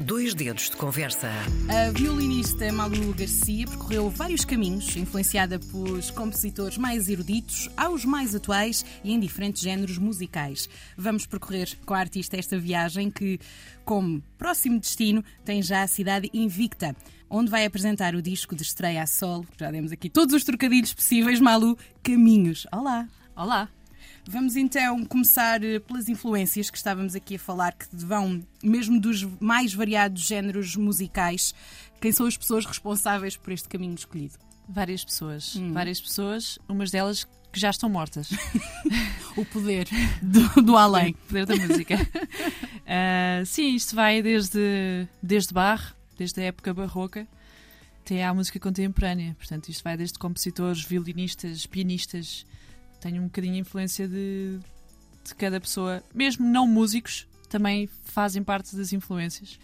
Dois dedos de conversa. A violinista Malu Garcia percorreu vários caminhos, influenciada pelos compositores mais eruditos aos mais atuais e em diferentes géneros musicais. Vamos percorrer com a artista esta viagem que, como próximo destino, tem já a cidade invicta. Onde vai apresentar o disco de estreia a solo. Já demos aqui todos os trocadilhos possíveis, Malu. Caminhos. Olá. Olá. Vamos então começar eh, pelas influências que estávamos aqui a falar, que vão mesmo dos mais variados géneros musicais. Quem são as pessoas responsáveis por este caminho escolhido? Várias pessoas. Hum. Várias pessoas, umas delas que já estão mortas. o poder do, do além. O poder da música. uh, sim, isto vai desde, desde Bach, desde a época barroca, até à música contemporânea. Portanto, isto vai desde compositores, violinistas, pianistas tenho um bocadinho de influência de, de cada pessoa, mesmo não músicos, também fazem parte das influências.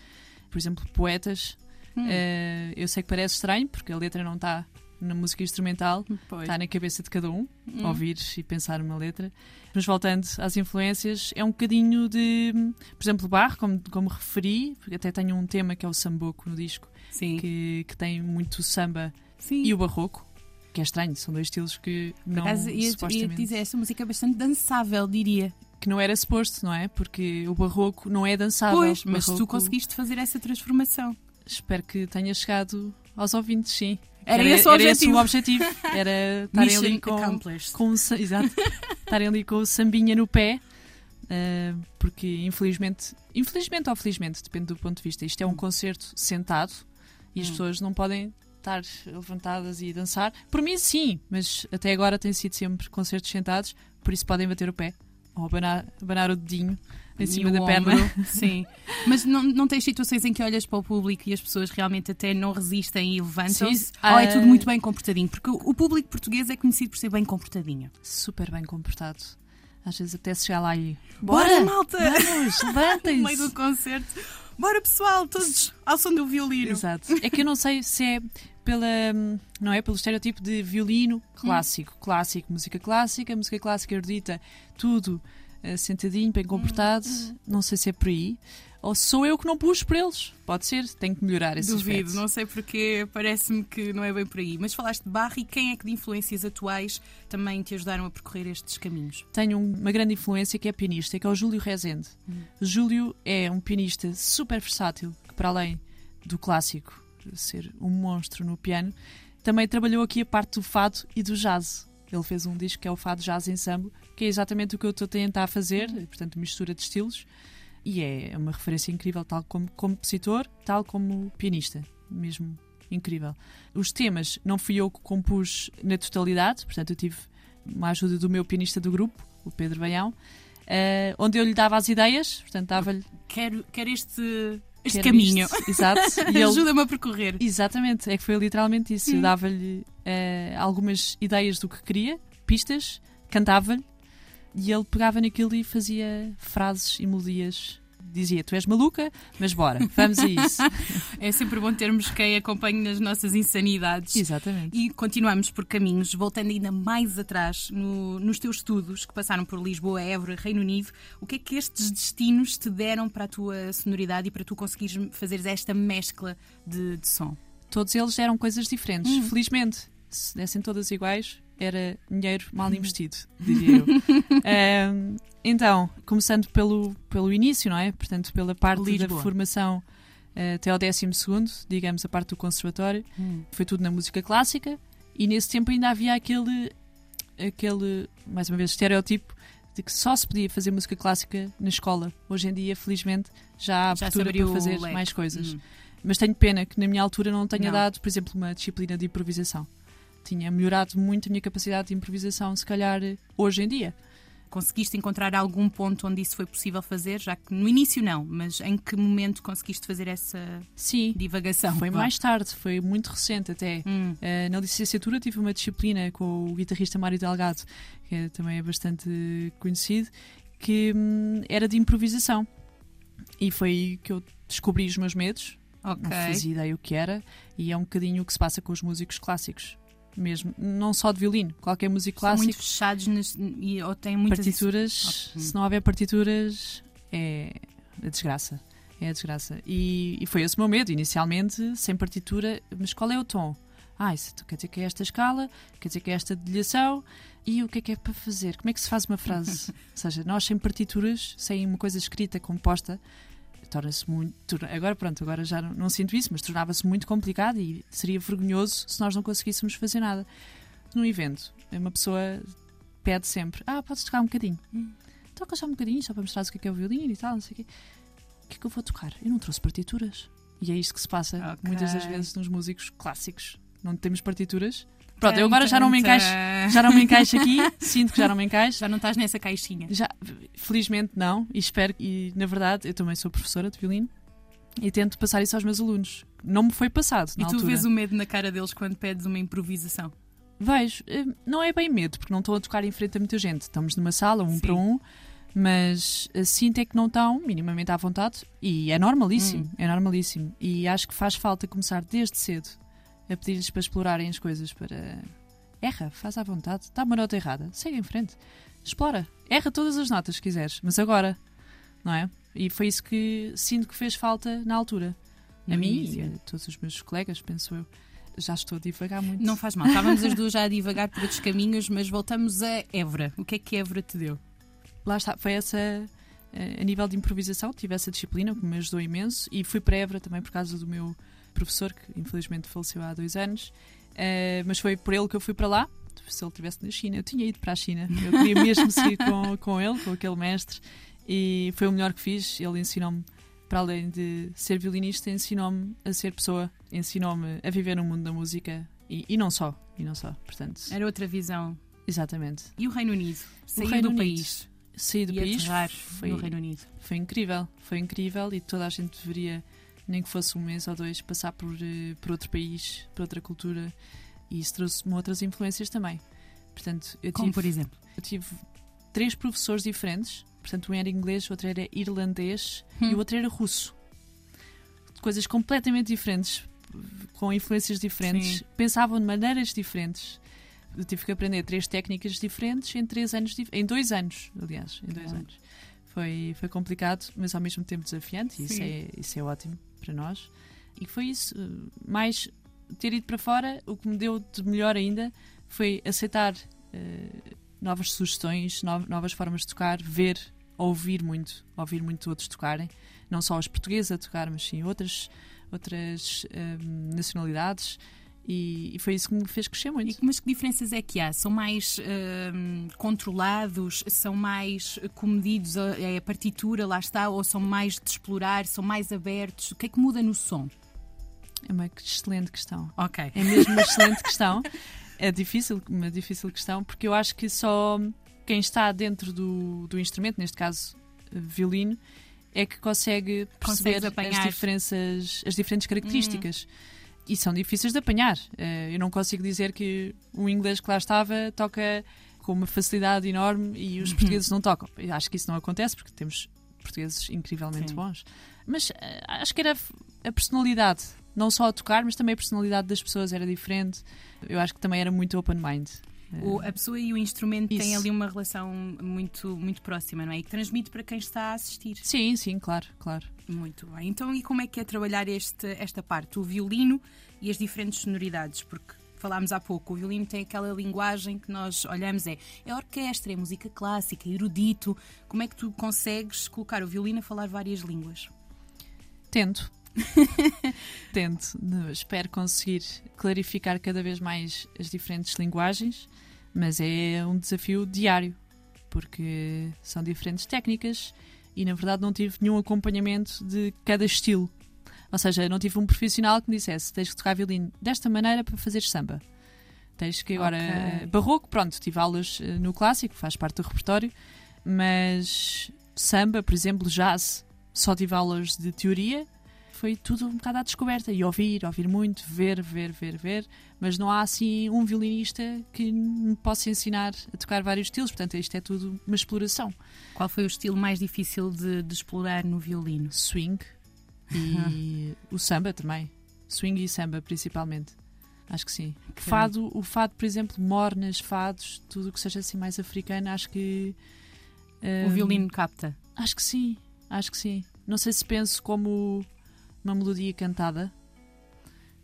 Por exemplo, poetas. Hum. Uh, eu sei que parece estranho, porque a letra não está na música instrumental, pois. está na cabeça de cada um, hum. ouvir e pensar uma letra. Mas voltando às influências, é um bocadinho de, por exemplo, Bach, como, como referi, porque até tenho um tema que é o samboco no disco, que, que tem muito samba Sim. e o barroco que é estranho, são dois estilos que não acaso, ia, supostamente... ia dizer, essa música é bastante dançável, diria. Que não era suposto, não é? Porque o barroco não é dançável. Pois, mas barroco... tu conseguiste fazer essa transformação. Espero que tenha chegado aos ouvintes, sim. Era, era esse o era objetivo. O objetivo. Era estarem ali com, com, exato, estarem ali com o sambinha no pé. Uh, porque infelizmente, infelizmente ou felizmente, depende do ponto de vista, isto é um hum. concerto sentado e as hum. pessoas não podem estar levantadas e dançar. Por mim, sim, mas até agora tem sido sempre concertos sentados, por isso podem bater o pé ou abanar, abanar o dedinho em cima da perna. Sim. Mas não, não tens situações em que olhas para o público e as pessoas realmente até não resistem e levantam-se? Ou é tudo ah, muito bem comportadinho? Porque o público português é conhecido por ser bem comportadinho. Super bem comportado. Às vezes até se chegar lá e. Bora, Bora malta! Vamos, levantem-se! no meio do concerto. Bora pessoal, todos ao som do violino. Exato. É que eu não sei se é pela, não é, pelo estereotipo de violino clássico, hum. clássico, música clássica, música clássica erudita, tudo uh, sentadinho, bem comportado. Hum. Não sei se é por aí. Ou sou eu que não puxo por eles? Pode ser, tenho que melhorar esse Duvido, aspecto. não sei porque parece-me que não é bem por aí. Mas falaste de Barra e quem é que de influências atuais também te ajudaram a percorrer estes caminhos? Tenho uma grande influência que é pianista, que é o Júlio Rezende. Hum. Júlio é um pianista super versátil, que para além do clássico ser um monstro no piano, também trabalhou aqui a parte do fado e do jazz. Ele fez um disco que é o Fado Jazz Ensemble, que é exatamente o que eu estou a tentar fazer, portanto, mistura de estilos. E é uma referência incrível, tal como compositor, tal como pianista, mesmo incrível. Os temas não fui eu que compus na totalidade, portanto, eu tive uma ajuda do meu pianista do grupo, o Pedro Baião, uh, onde eu lhe dava as ideias, portanto, dava-lhe. Quero, quero este este caminho. Isto. Exato. Ajuda-me a percorrer. Exatamente, é que foi literalmente isso. Hum. Eu dava-lhe uh, algumas ideias do que queria, pistas, cantava-lhe e ele pegava naquilo e fazia frases e melodias dizia: Tu és maluca, mas bora, vamos a isso. é sempre bom termos quem acompanhe nas nossas insanidades. Exatamente. E continuamos por caminhos, voltando ainda mais atrás no, nos teus estudos que passaram por Lisboa, Évora, Reino Unido. O que é que estes destinos te deram para a tua sonoridade e para tu conseguires fazeres esta mescla de, de som? Todos eles eram coisas diferentes, hum. felizmente. Se dessem todas iguais, era dinheiro mal investido, diria eu. um, então, começando pelo, pelo início, não é? Portanto, pela parte Lisboa. da formação uh, até ao 12, digamos, a parte do conservatório, hum. foi tudo na música clássica e nesse tempo ainda havia aquele, aquele mais uma vez, estereótipo de que só se podia fazer música clássica na escola. Hoje em dia, felizmente, já há abertura para fazer mais coisas. Hum. Mas tenho pena que na minha altura não tenha não. dado, por exemplo, uma disciplina de improvisação tinha melhorado muito a minha capacidade de improvisação, se calhar hoje em dia. Conseguiste encontrar algum ponto onde isso foi possível fazer? Já que no início não, mas em que momento conseguiste fazer essa Sim, divagação? Foi mais tarde, foi muito recente até. Hum. Uh, na licenciatura tive uma disciplina com o guitarrista Mário Delgado, que é, também é bastante conhecido, que hum, era de improvisação. E foi aí que eu descobri os meus medos. Okay. Não fazia ideia o que era, e é um bocadinho o que se passa com os músicos clássicos mesmo, não só de violino, qualquer música clássica. muito fechados nas, e, ou têm muitas partituras. Se não houver partituras, é a desgraça. É a desgraça. E, e foi esse o meu medo, inicialmente, sem partitura, mas qual é o tom? Ah, isso quer dizer que é esta escala, quer dizer que é esta dedilhação, e o que é que é para fazer? Como é que se faz uma frase? Ou seja, nós sem partituras, sem uma coisa escrita, composta, torna-se muito. Agora, pronto, agora já não, não sinto isso, mas tornava-se muito complicado e seria vergonhoso se nós não conseguíssemos fazer nada. Num evento, uma pessoa pede sempre: Ah, podes tocar um bocadinho? Hum. Toca só um bocadinho, só para mostrar o que é, que é o violino e tal, não sei o quê. O que é que eu vou tocar? Eu não trouxe partituras. E é isto que se passa okay. muitas das vezes nos músicos clássicos. Não temos partituras. Pronto, eu agora já não me encaixo, já não me encaixo aqui, sinto que já não me encaixo. Já não estás nessa caixinha. Já, felizmente não, e espero e na verdade eu também sou professora de violino e tento passar isso aos meus alunos. Não me foi passado. E tu altura. vês o medo na cara deles quando pedes uma improvisação? Vejo, eh, não é bem medo, porque não estou a tocar em frente a muita gente. Estamos numa sala, um Sim. para um, mas sinto é que não estão minimamente à vontade e é normalíssimo, hum. é normalíssimo. E acho que faz falta começar desde cedo a pedir-lhes para explorarem as coisas, para. Erra, faz à vontade, dá uma nota errada, segue em frente, explora, erra todas as notas que quiseres, mas agora, não é? E foi isso que sinto que fez falta na altura. a mim e a todos os meus colegas, penso eu. Já estou a divagar muito. Não faz mal, estávamos as duas já a divagar por outros caminhos, mas voltamos a Évora. O que é que Évora te deu? Lá está, foi essa eh, a nível de improvisação, tive essa disciplina que me ajudou imenso e fui para Évora também por causa do meu professor, que infelizmente faleceu há dois anos, uh, mas foi por ele que eu fui para lá. Se ele estivesse na China, eu tinha ido para a China. Eu queria mesmo seguir com, com ele, com aquele mestre, e foi o melhor que fiz. Ele ensinou-me, para além de ser violinista, ensinou-me a ser pessoa, ensinou-me a viver no mundo da música e, e não só. E não só, portanto. Era outra visão. Exatamente. E o Reino Unido? Sair Reino do Unido. país? Sair do e país foi, no Reino Unido. Foi incrível, foi incrível e toda a gente deveria nem que fosse um mês ou dois, passar por, eh, por outro país, por outra cultura, e isso trouxe-me outras influências também. Portanto, eu Como tive, por exemplo? Eu tive três professores diferentes, portanto, um era inglês, o outro era irlandês hum. e o outro era russo. Coisas completamente diferentes, com influências diferentes, Sim. pensavam de maneiras diferentes. Eu tive que aprender três técnicas diferentes em três anos, em dois anos, aliás, em dois anos. Foi, foi complicado, mas ao mesmo tempo desafiante, e isso é, isso é ótimo para nós. E foi isso. Mais ter ido para fora, o que me deu de melhor ainda foi aceitar uh, novas sugestões, no, novas formas de tocar, ver, ouvir muito, ouvir muito outros tocarem. Não só os portugueses a tocar, mas sim outras, outras um, nacionalidades. E, e, foi isso que me fez crescer muito. E, mas que diferenças é que há? São mais uh, controlados? São mais comedidos? É a partitura, lá está? Ou são mais de explorar? São mais abertos? O que é que muda no som? É uma excelente questão. Ok. É mesmo uma excelente questão. É difícil, uma difícil questão, porque eu acho que só quem está dentro do, do instrumento, neste caso violino, é que consegue perceber as diferenças, as diferentes características. Uhum e são difíceis de apanhar. Uh, eu não consigo dizer que o inglês que lá estava toca com uma facilidade enorme e os portugueses não tocam. Eu acho que isso não acontece porque temos portugueses incrivelmente Sim. bons. Mas uh, acho que era a personalidade, não só a tocar, mas também a personalidade das pessoas era diferente. Eu acho que também era muito open mind. O, a pessoa e o instrumento Isso. têm ali uma relação muito, muito próxima, não é? E que transmite para quem está a assistir. Sim, sim, claro, claro. Muito bem. Então, e como é que é trabalhar este, esta parte? O violino e as diferentes sonoridades? Porque falámos há pouco, o violino tem aquela linguagem que nós olhamos, é, é orquestra, é música clássica, é erudito. Como é que tu consegues colocar o violino a falar várias línguas? Tento. Tento. Espero conseguir clarificar cada vez mais as diferentes linguagens, mas é um desafio diário, porque são diferentes técnicas e na verdade não tive nenhum acompanhamento de cada estilo. Ou seja, não tive um profissional que me dissesse: tens que tocar violino desta maneira para fazer samba. Tens que agora. Okay. Barroco, pronto, tive aulas eh, no clássico, faz parte do repertório, mas samba, por exemplo, jazz, só tive aulas de teoria foi tudo um bocado à descoberta. E ouvir, ouvir muito, ver, ver, ver, ver. Mas não há assim um violinista que me possa ensinar a tocar vários estilos. Portanto, isto é tudo uma exploração. Qual foi o estilo mais difícil de, de explorar no violino? Swing e o samba também. Swing e samba, principalmente. Acho que sim. Okay. Fado, o fado, por exemplo, mornas, fados, tudo que seja assim mais africano, acho que. Um, o violino capta? Acho que sim, acho que sim não sei se penso como uma melodia cantada.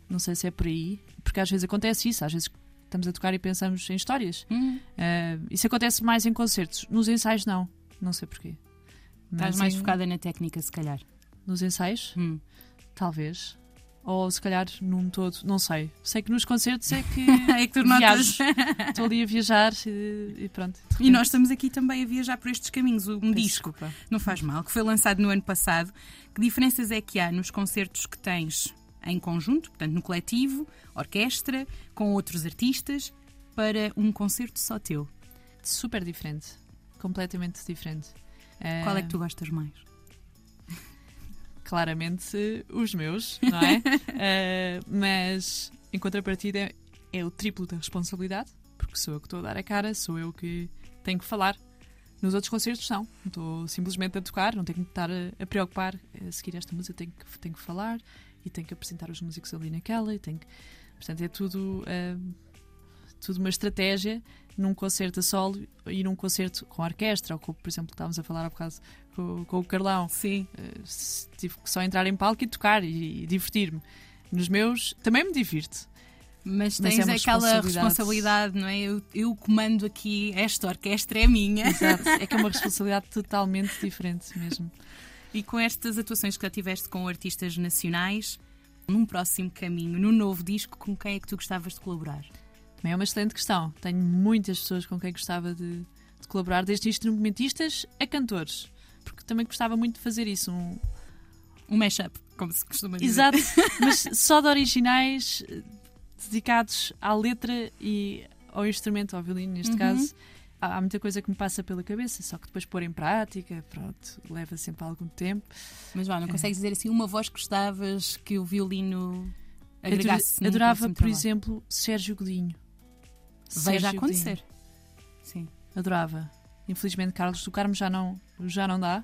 Não sei se é por aí. Porque às vezes acontece isso. Às vezes estamos a tocar e pensamos em histórias. Hum, Uh, isso acontece mais em concertos. Nos ensaios, não. Não sei porquê. estás Mas mais em- focada na técnica, se calhar. Nos ensaios? Hum. Talvez. Ou se calhar num todo. Não sei. Sei que nos concertos é que É que tu notas. Estou ali a viajar e, e pronto. E nós estamos aqui também a viajar por estes caminhos. Um Peço disco, desculpa. não faz mal, que foi lançado no ano passado. Que diferenças é que há nos concertos que tens em conjunto, portanto no coletivo, orquestra, com outros artistas, para um concerto só teu? Super diferente. Completamente diferente. Qual é que tu gostas mais? Claramente os meus, não é? Eh, mas em contrapartida é, é o triplo da responsabilidade, porque sou eu que estou a dar a cara, sou eu que tenho que falar. Nos outros concertos não, estou simplesmente a tocar, não tenho que estar a, a preocupar a seguir esta música, tenho que, tenho que falar e tenho que apresentar os músicos ali naquela e tenho que... Portanto, é tudo, eh, tudo uma estratégia num concerto a solo e num concerto com orquestra, ou com, por exemplo, estávamos a falar há bocado com, com o Carlão. Sim. Uh, tive que só entrar em palco e tocar e, e divertir-me. Nos meus também me divirto. Mas Mas tens é uma aquela responsabilidade. responsabilidade, não é? Eu, eu comando aqui, esta orquestra é minha. Exato. É que é uma responsabilidade totalmente diferente mesmo. E com estas atuações que já tiveste com artistas nacionais, num próximo caminho, num novo disco, com quem é que tu gostavas de colaborar? Também é uma excelente questão. Tenho muitas pessoas com quem gostava de, de colaborar, desde instrumentistas a cantores. Porque também gostava muito de fazer isso. Um... Um mashup, como se costuma dizer. Exato, mas só de originais eh, dedicados à letra e ao instrumento, ao violino, neste Uhum. caso. Há há muita coisa que me passa pela cabeça, só que depois pôr em prática, pronto, leva sempre algum tempo. Mas vá, não consegues dizer assim uma voz que gostavas que o violino agregasse Adorava, próximo por trabalho? exemplo, Sérgio Godinho. Veja Sérgio acontecer. Sim. Adorava. Infelizmente, Carlos do Carmo já não, já não dá,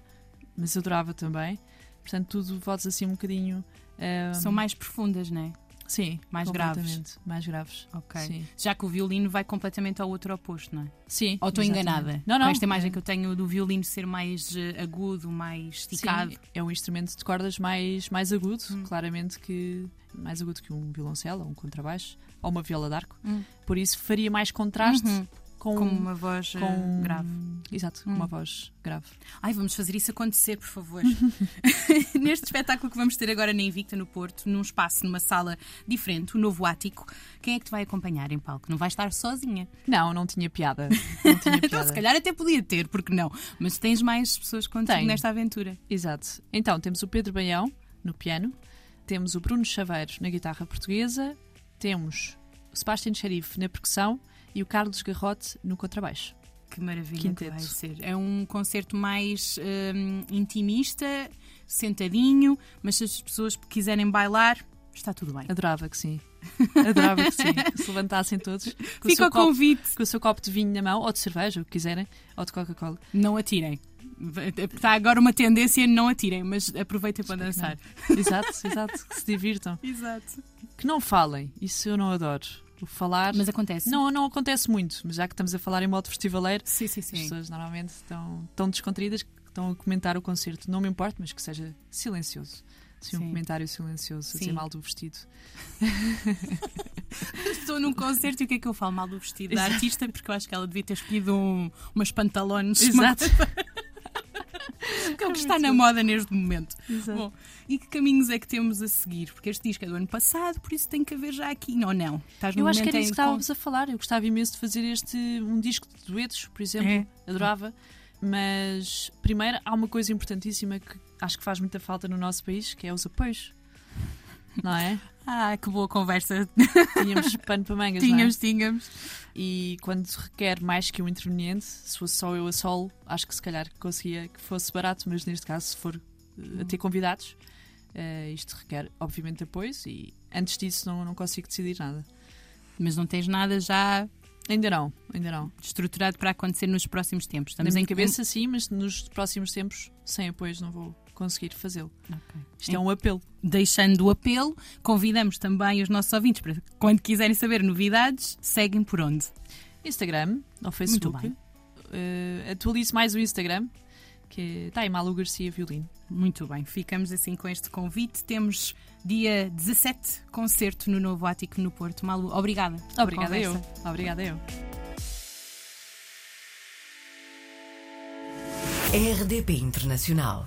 mas adorava também. Portanto, tudo vozes assim um bocadinho. ah, São mais profundas, não é? sim, mais graves. Mais graves. Ok. Sim. Já que o violino vai completamente ao outro oposto, não é? Sim. Ou estou enganada? Não, não. Com esta imagem que eu tenho do violino ser mais eh, agudo, mais esticado. Sim, é um instrumento de cordas mais, mais agudo, Hum. claramente que mais agudo que um violoncelo ou um contrabaixo ou uma viola d'arco. Hum. Por isso faria mais contraste Uhum. com, Com uma voz eh, com- grave. Exato, Hum. uma voz grave. Ai, vamos fazer isso acontecer, por favor. Neste espetáculo que vamos ter agora na Invicta, no Porto, num espaço, numa sala diferente, o novo ático, quem é que te vai acompanhar em palco? Não vais estar sozinha. Não, não tinha piada. Não tinha Então, piada. se calhar até podia ter, porque não? Mas tens mais pessoas contigo Tenho. nesta aventura. Exato. Então, temos o Pedro Baião no piano, temos o Bruno Chaveiros na guitarra portuguesa, temos o Sebastian Xerife na percussão e o Carlos Garrote no contrabaixo. Que maravilha Quinteto. que vai ser. É um concerto mais hum, intimista, sentadinho, mas se as pessoas quiserem bailar, está tudo bem. Adorava que sim. Adorava que sim. Que se levantassem todos com o, Fica o copo, convite. com o seu copo de vinho na mão, ou de cerveja, o que quiserem, ou de Coca-Cola. Não atirem. Está agora uma tendência, não atirem, mas aproveitem para dançar. Exato, exato. Que se divirtam. Exato. Que não falem. Isso eu não adoro. O falar. Mas acontece. Não, não acontece muito, mas já que estamos a falar em modo festivaleiro, Sim, sim, as sim. pessoas normalmente estão tão descontraídas que estão a comentar o concerto. Não me importa, mas que seja silencioso. Sim, um comentário silencioso, a dizer Sim. mal do vestido. Estou num concerto e o que é que eu falo mal do vestido da artista? Porque eu acho que ela devia ter escolhido um, umas pantalones. Exato. Está na moda neste momento. Exato. Bom, e que caminhos é que temos a seguir? Porque este disco é do ano passado, por isso tem que haver já aqui. Não, não. Estás Eu acho que era isso que estávamos a falar. Eu gostava imenso de fazer este um disco de duetos, por exemplo. É. Adorava. Mas primeiro há uma coisa importantíssima que acho que faz muita falta no nosso país, que é os apoios. Não é? Ah, que boa conversa. Tínhamos pano para mangas, não é? tínhamos, tínhamos. E quando requer mais que um interveniente, se fosse só eu a solo, acho que se calhar conseguia que fosse barato, mas neste caso, se for eh, a ter convidados, eh, isto requer, obviamente, apoios e antes disso não, não consigo decidir nada. Mas não tens nada já Ainda não, ainda não. estruturado para acontecer nos próximos tempos. Na Estamos minha em cabeça, sim, mas nos próximos tempos, sem apoios, não vou conseguir fazê-lo. Okay. Isto é um apelo. Deixando o apelo, convidamos também os nossos ouvintes para, quando quiserem saber novidades, seguem por onde? Instagram ou Facebook. Uh, atualize mais o Instagram, que está em Malu Garcia Violino. Muito bem, ficamos assim com este convite. Temos dia 17 concerto no Novo Ático no Porto. Malu, obrigada. Obrigada eu. Obrigada eu. RDP Internacional.